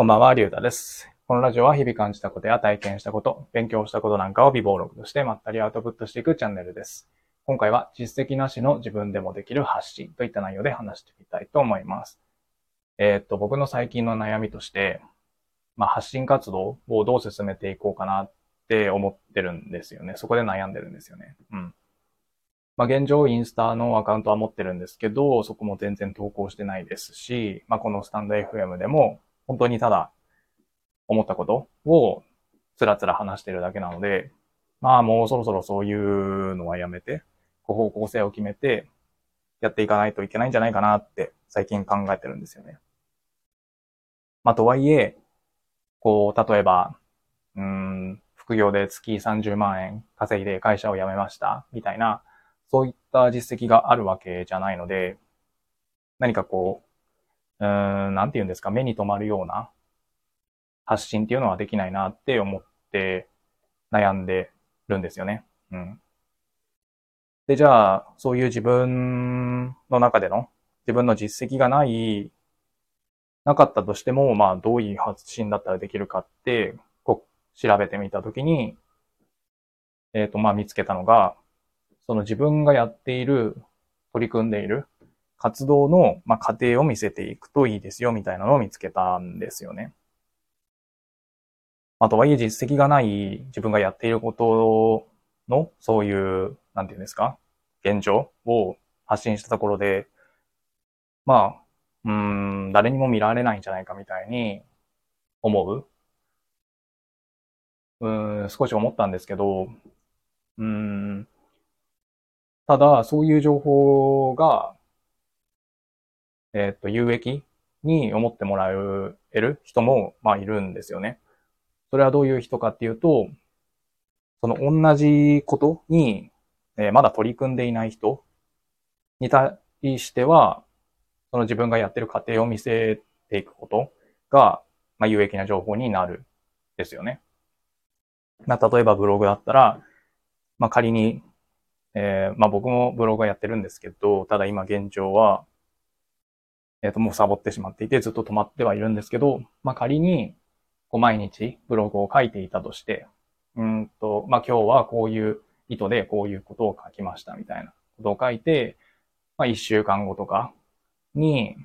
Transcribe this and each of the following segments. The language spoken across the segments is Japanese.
こんばんは、りゅうたです。このラジオは日々感じたことや体験したこと、勉強したことなんかを微暴録としてまったりアウトプットしていくチャンネルです。今回は実績なしの自分でもできる発信といった内容で話してみたいと思います。えーっと、僕の最近の悩みとして、まあ、発信活動をどう進めていこうかなって思ってるんですよね。そこで悩んでるんですよね。うん。まあ、現状インスタのアカウントは持ってるんですけど、そこも全然投稿してないですし、まあ、このスタンド FM でも本当にただ思ったことをつらつら話してるだけなので、まあもうそろそろそういうのはやめて、こう方向性を決めてやっていかないといけないんじゃないかなって最近考えてるんですよね。まあとはいえ、こう、例えば、うん、副業で月30万円稼いで会社を辞めました、みたいな、そういった実績があるわけじゃないので、何かこう、うん、なんて言うんですか、目に留まるような発信っていうのはできないなって思って悩んでるんですよね。うん。で、じゃあ、そういう自分の中での自分の実績がない、なかったとしても、まあ、どういう発信だったらできるかって、こう、調べてみたときに、えっ、と、まあ、見つけたのが、その自分がやっている、取り組んでいる活動の、まあ、過程を見せていくといいですよ、みたいなのを見つけたんですよね。あ、とはいえ実績がない自分がやっていることの、そういう、なんていうんですか、現状を発信したところで、まあ、うん、誰にも見られないんじゃないかみたいに思う。うん、少し思ったんですけど、うん、ただ、そういう情報が、えっと、有益に思ってもらえる人も、まあ、いるんですよね。それはどういう人かっていうと、その同じことに、えーまだ取り組んでいない人に対しては、その自分がやってる過程を見せていくことが、まあ、有益な情報になるですよね。まあ、例えばブログだったら、まあ、仮に、えーまあ、僕もブログはやってるんですけど、ただ今現状は、えっ、と、もうサボってしまっていて、ずっと止まってはいるんですけど、まあ、仮に、こう毎日ブログを書いていたとして、うんと、まあ、今日はこういう意図でこういうことを書きましたみたいなことを書いて、まあ、一週間後とかに、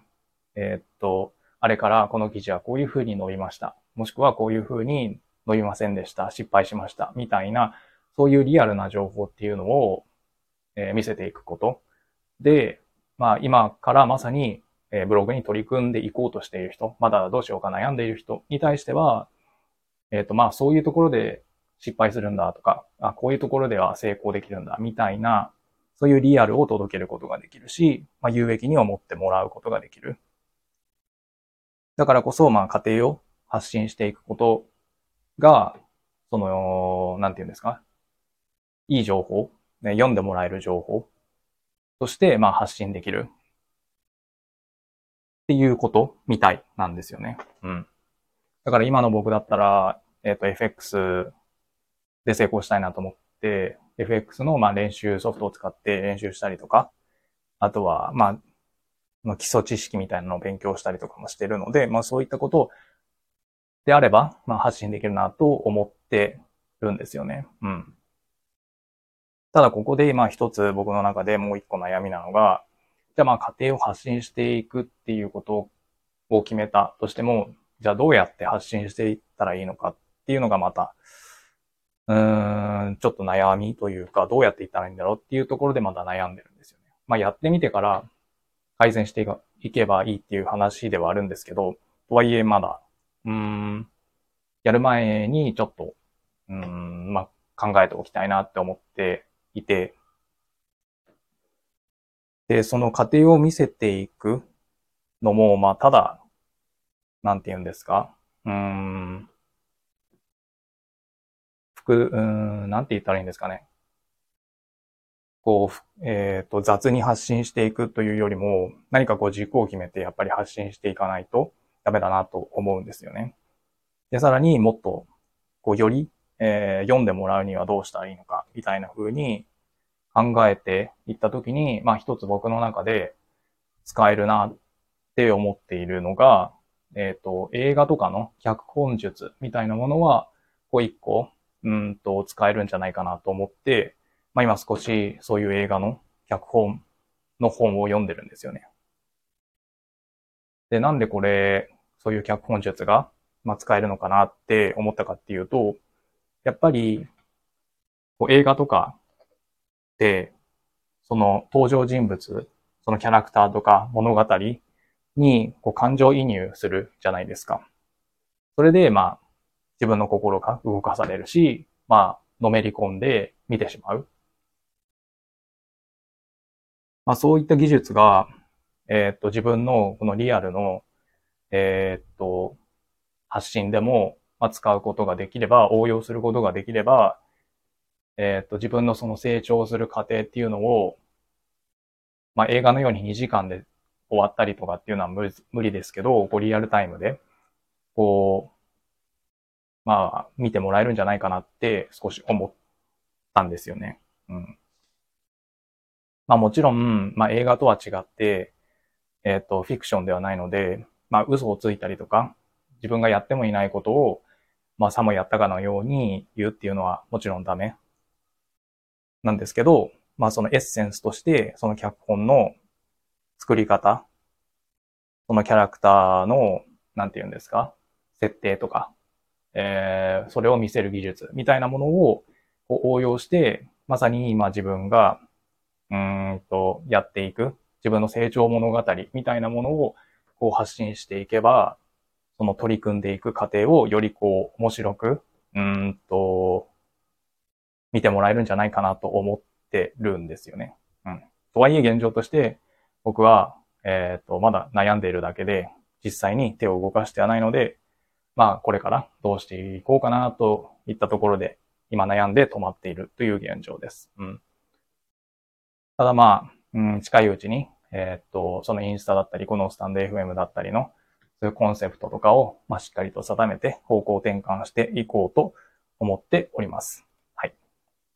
えーっと、あれからこの記事はこういう風に伸びました。もしくはこういう風に伸びませんでした。失敗しました。みたいな、そういうリアルな情報っていうのを、えー見せていくこと。で、まあ今からまさに、えブログに取り組んでいこうとしている人、まだどうしようか悩んでいる人に対しては、えっ、と、まあそういうところで失敗するんだとか、あ、こういうところでは成功できるんだみたいな、そういうリアルを届けることができるし、まあ有益に思ってもらうことができる。だからこそ、まあ家庭を発信していくことが、その、なんていうんですか、いい情報、ね、読んでもらえる情報として、まあ発信できる。っていうことみたいなんですよね。うん。だから今の僕だったら、えっ、と、FX で成功したいなと思って、FX のまあ練習ソフトを使って練習したりとか、あとは、まあ、まあ基礎知識みたいなのを勉強したりとかもしてるので、まあそういったことであれば、まあ発信できるなと思ってるんですよね。うん。ただここで、まあ一つ僕の中でもう一個悩みなのが、じゃあまあ家庭を発信していくっていうことを決めたとしても、じゃあどうやって発信していったらいいのかっていうのがまた、うーん、ちょっと悩みというか、どうやっていったらいいんだろうっていうところでまだ悩んでるんですよね。まあやってみてから改善していけばいいっていう話ではあるんですけど、とはいえまだ、うーん、やる前にちょっと、うーん、まあ考えておきたいなって思っていて、で、その過程を見せていくのも、まあ、ただ、なんて言うんですか？うーん、ふく、うん、なんて言ったらいいんですかね？こうふ、えっと、雑に発信していくというよりも、何かこう軸を決めてやっぱり発信していかないとダメだなと思うんですよね。で、さらにもっと、こう、より、えー読んでもらうにはどうしたらいいのか、みたいな風に考えていったときに、まあ一つ僕の中で使えるなって思っているのが、えっ、ー、と、映画とかの脚本術みたいなものは、こう一個、うんと、使えるんじゃないかなと思って、まあ今少しそういう映画の脚本の本を読んでるんですよね。で、なんでこれ、そういう脚本術が、まあ、使えるのかなって思ったかっていうと、やっぱり、こう映画とか、その登場人物、そのキャラクターとか物語にこう感情移入するじゃないですか。それで、まあ、自分の心が動かされるし、まあ、のめり込んで見てしまう。まあ、そういった技術が、えっ、と、自分のこのリアルの、えっ、と、発信でも、まあ、使うことができれば、応用することができれば、えっ、と、自分のその成長する過程っていうのを、まあ、映画のように2時間で終わったりとかっていうのは無理無理ですけど、こうリアルタイムで、こう、まあ、見てもらえるんじゃないかなって少し思ったんですよね。うん。まあもちろん、まあ映画とは違って、えっ、ー、と、フィクションではないので、まあ嘘をついたりとか、自分がやってもいないことを、まあさもやったかのように言うっていうのはもちろんダメなんですけど、まあそのエッセンスとして、その脚本の作り方、そのキャラクターの、なんて言うんですか、設定とか、えー、それを見せる技術みたいなものを応用して、まさに今自分が、うんと、やっていく、自分の成長物語みたいなものをこう発信していけば、その取り組んでいく過程をよりこう面白く、うんと、見てもらえるんじゃないかなと思ってるんですよね。うん。とはいえ現状として、僕は、えっ、ー、と、まだ悩んでいるだけで、実際に手を動かしてはないので、まあ、これからどうしていこうかなといったところで、今悩んで止まっているという現状です。うん。ただまあ、うん、近いうちに、えっ、と、そのインスタだったり、このスタンド FM だったりの、そういうコンセプトとかを、まあ、しっかりと定めて方向転換していこうと思っております。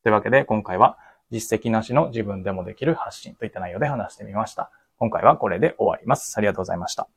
というわけで、今回は実績なしの自分でもできる発信といった内容で話してみました。今回はこれで終わります。ありがとうございました。